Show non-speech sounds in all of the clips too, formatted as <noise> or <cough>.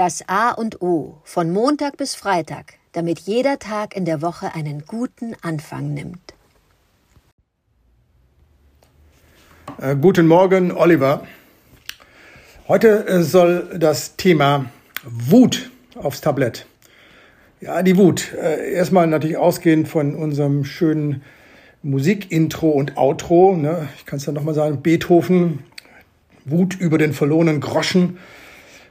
Das A und O von Montag bis Freitag, damit jeder Tag in der Woche einen guten Anfang nimmt. Äh, guten Morgen, Oliver. Heute äh, soll das Thema Wut aufs Tablett. Ja, die Wut. Äh, erstmal natürlich ausgehend von unserem schönen Musikintro und Outro. Ne? Ich kann es dann nochmal sagen. Beethoven, Wut über den verlorenen Groschen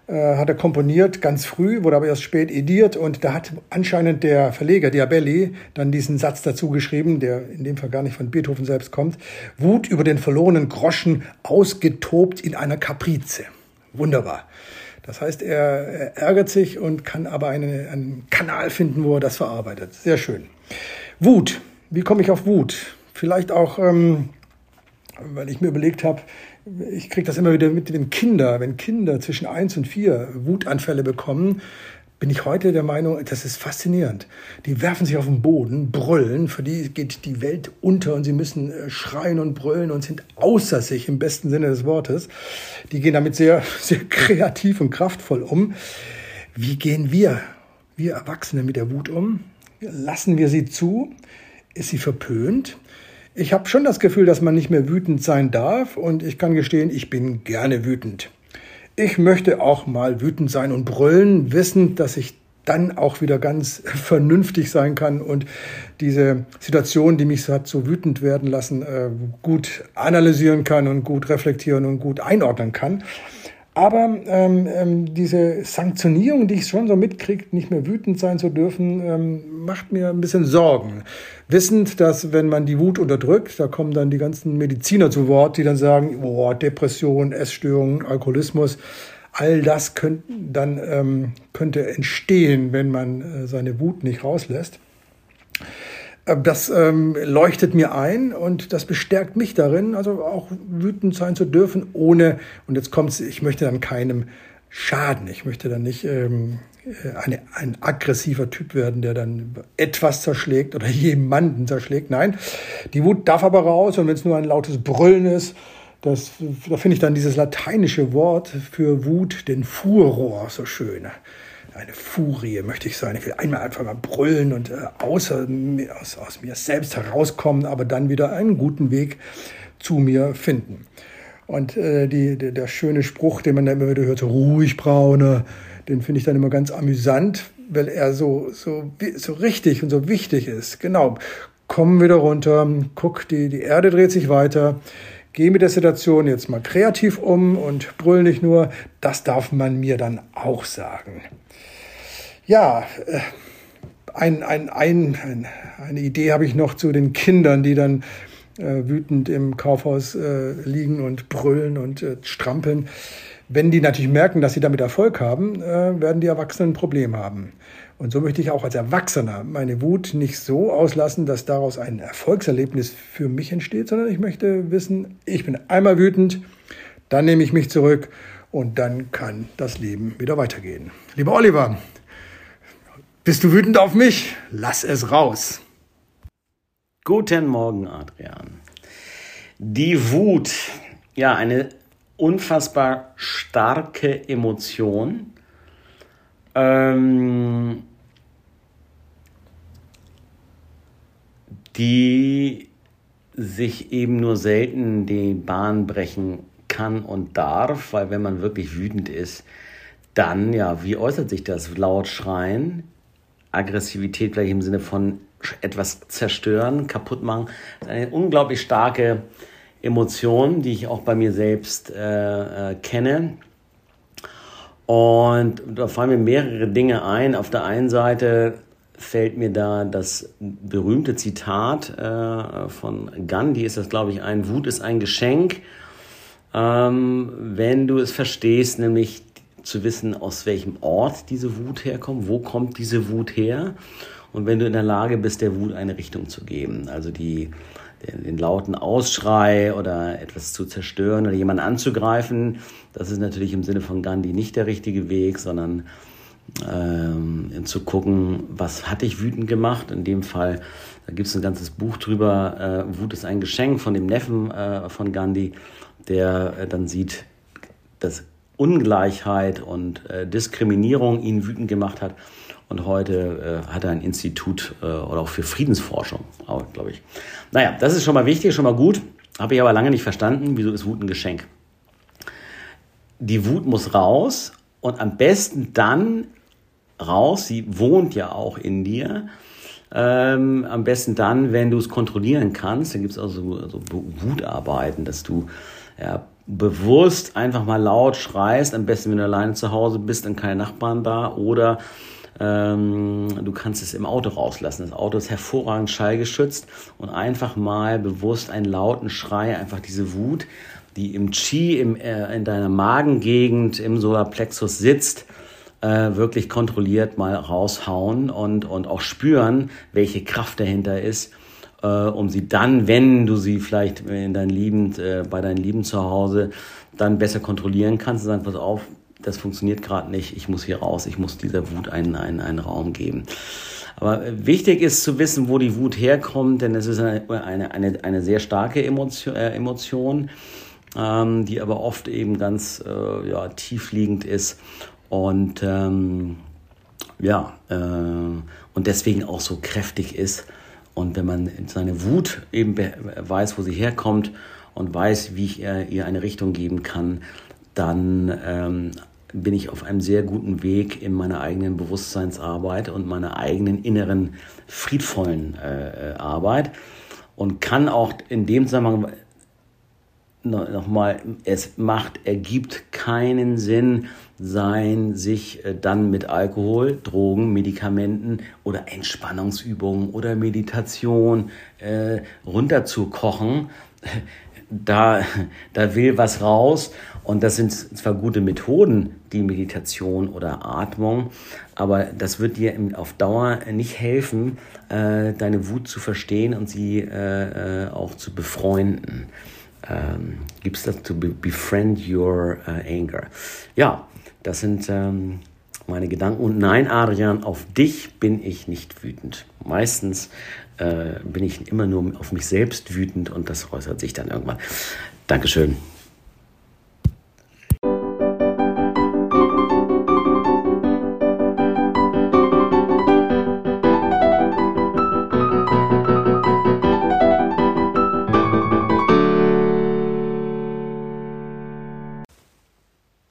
äh, hat er komponiert, ganz früh, wurde aber erst spät ediert und da hat anscheinend der Verleger Diabelli dann diesen Satz dazu geschrieben, der in dem Fall gar nicht von Beethoven selbst kommt. Wut über den verlorenen Groschen ausgetobt in einer Kaprize. Wunderbar. Das heißt, er, er ärgert sich und kann aber eine, einen Kanal finden, wo er das verarbeitet. Sehr schön. Wut. Wie komme ich auf Wut? Vielleicht auch, ähm, weil ich mir überlegt habe, ich kriege das immer wieder mit, wenn Kinder, wenn Kinder zwischen eins und vier Wutanfälle bekommen, bin ich heute der Meinung, das ist faszinierend. Die werfen sich auf den Boden, brüllen, für die geht die Welt unter und sie müssen äh, schreien und brüllen und sind außer sich im besten Sinne des Wortes. Die gehen damit sehr, <laughs> sehr kreativ und kraftvoll um. Wie gehen wir, wir Erwachsene, mit der Wut um? Lassen wir sie zu? Ist sie verpönt? Ich habe schon das Gefühl, dass man nicht mehr wütend sein darf und ich kann gestehen, ich bin gerne wütend. Ich möchte auch mal wütend sein und brüllen, wissend, dass ich dann auch wieder ganz <laughs> vernünftig sein kann und diese Situation, die mich hat so wütend werden lassen, äh, gut analysieren kann und gut reflektieren und gut einordnen kann. Aber ähm, ähm, diese Sanktionierung, die ich schon so mitkriege, nicht mehr wütend sein zu dürfen, ähm, macht mir ein bisschen Sorgen. Wissend, dass wenn man die Wut unterdrückt, da kommen dann die ganzen Mediziner zu Wort, die dann sagen, oh, Depression, Essstörung, Alkoholismus, all das könnt, dann ähm, könnte entstehen, wenn man äh, seine Wut nicht rauslässt. Äh, das ähm, leuchtet mir ein und das bestärkt mich darin, also auch wütend sein zu dürfen, ohne, und jetzt kommt's, ich möchte dann keinem schaden. Ich möchte dann nicht ähm, äh, eine, ein aggressiver Typ werden, der dann etwas zerschlägt oder <laughs> jemanden zerschlägt. Nein, die Wut darf aber raus und wenn es nur ein lautes Brüllen ist, das, da finde ich dann dieses lateinische Wort für Wut, den Furor, so schön eine Furie möchte ich sein. Ich will einmal einfach mal brüllen und äh, außer, aus, aus mir selbst herauskommen, aber dann wieder einen guten Weg zu mir finden. Und äh, die, der, der schöne Spruch, den man da immer wieder hört, so ruhig braune, den finde ich dann immer ganz amüsant, weil er so, so, so richtig und so wichtig ist. Genau. Komm wieder runter, guck, die, die Erde dreht sich weiter. Geh mit der Situation jetzt mal kreativ um und brüll nicht nur. Das darf man mir dann auch sagen ja, äh, ein, ein, ein, ein, eine Idee habe ich noch zu den Kindern, die dann äh, wütend im Kaufhaus äh, liegen und brüllen und äh, strampeln. Wenn die natürlich merken, dass sie damit Erfolg haben, äh, werden die Erwachsenen ein Problem haben. Und so möchte ich auch als Erwachsener meine Wut nicht so auslassen, dass daraus ein Erfolgserlebnis für mich entsteht, sondern ich möchte wissen, ich bin einmal wütend, dann nehme ich mich zurück und dann kann das Leben wieder weitergehen. Lieber Oliver, bist du wütend auf mich? Lass es raus. Guten Morgen, Adrian. Die Wut, ja, eine unfassbar starke Emotion. Ähm, die sich eben nur selten die Bahn brechen kann und darf, weil wenn man wirklich wütend ist, dann, ja, wie äußert sich das? Laut schreien, Aggressivität vielleicht im Sinne von etwas zerstören, kaputt machen. Das ist eine unglaublich starke Emotion, die ich auch bei mir selbst äh, äh, kenne. Und da fallen mir mehrere Dinge ein. Auf der einen Seite fällt mir da das berühmte Zitat äh, von Gandhi, ist das, glaube ich, ein Wut ist ein Geschenk. Ähm, wenn du es verstehst, nämlich zu wissen, aus welchem Ort diese Wut herkommt, wo kommt diese Wut her und wenn du in der Lage bist, der Wut eine Richtung zu geben, also die, den, den lauten Ausschrei oder etwas zu zerstören oder jemanden anzugreifen, das ist natürlich im Sinne von Gandhi nicht der richtige Weg, sondern ähm, zu gucken, was hat dich wütend gemacht. In dem Fall, da gibt es ein ganzes Buch drüber, äh, Wut ist ein Geschenk von dem Neffen äh, von Gandhi, der äh, dann sieht, dass Ungleichheit und äh, Diskriminierung ihn wütend gemacht hat. Und heute äh, hat er ein Institut äh, oder auch für Friedensforschung, glaube ich. Naja, das ist schon mal wichtig, schon mal gut. Habe ich aber lange nicht verstanden. Wieso ist Wut ein Geschenk? Die Wut muss raus und am besten dann raus. Sie wohnt ja auch in dir. Ähm, am besten dann, wenn du es kontrollieren kannst. Da gibt es auch so, Wutarbeiten, dass du ja, bewusst einfach mal laut schreist. Am besten, wenn du alleine zu Hause bist, dann keine Nachbarn da. Oder ähm, du kannst es im Auto rauslassen. Das Auto ist hervorragend schallgeschützt und einfach mal bewusst einen lauten Schrei, einfach diese Wut, die im Chi, im, äh, in deiner Magengegend, im Solarplexus sitzt, äh, wirklich kontrolliert mal raushauen und, und auch spüren, welche Kraft dahinter ist, äh, um sie dann, wenn du sie vielleicht in dein Lieben, äh, bei deinen Lieben zu Hause dann besser kontrollieren kannst und sagen, pass auf, das funktioniert gerade nicht, ich muss hier raus, ich muss dieser Wut einen, einen, einen Raum geben. Aber wichtig ist zu wissen, wo die Wut herkommt, denn es ist eine, eine, eine, eine sehr starke Emotion, äh, Emotion ähm, die aber oft eben ganz äh, ja, tiefliegend ist und ähm, ja, äh, und deswegen auch so kräftig ist. Und wenn man seine Wut eben weiß, wo sie herkommt und weiß, wie ich ihr eine Richtung geben kann, dann ähm, bin ich auf einem sehr guten Weg in meiner eigenen Bewusstseinsarbeit und meiner eigenen inneren friedvollen äh, Arbeit und kann auch in dem Zusammenhang nochmal, es macht, ergibt keinen Sinn, sein, sich äh, dann mit Alkohol, Drogen, Medikamenten oder Entspannungsübungen oder Meditation äh, runterzukochen. <laughs> Da, da will was raus und das sind zwar gute Methoden, die Meditation oder Atmung, aber das wird dir auf Dauer nicht helfen, äh, deine Wut zu verstehen und sie äh, äh auch zu befreunden ähm, gibt es das to befriend your uh, anger. Ja, das sind ähm, meine Gedanken. Und nein, Adrian, auf dich bin ich nicht wütend. Meistens äh, bin ich immer nur auf mich selbst wütend und das äußert sich dann irgendwann. Dankeschön.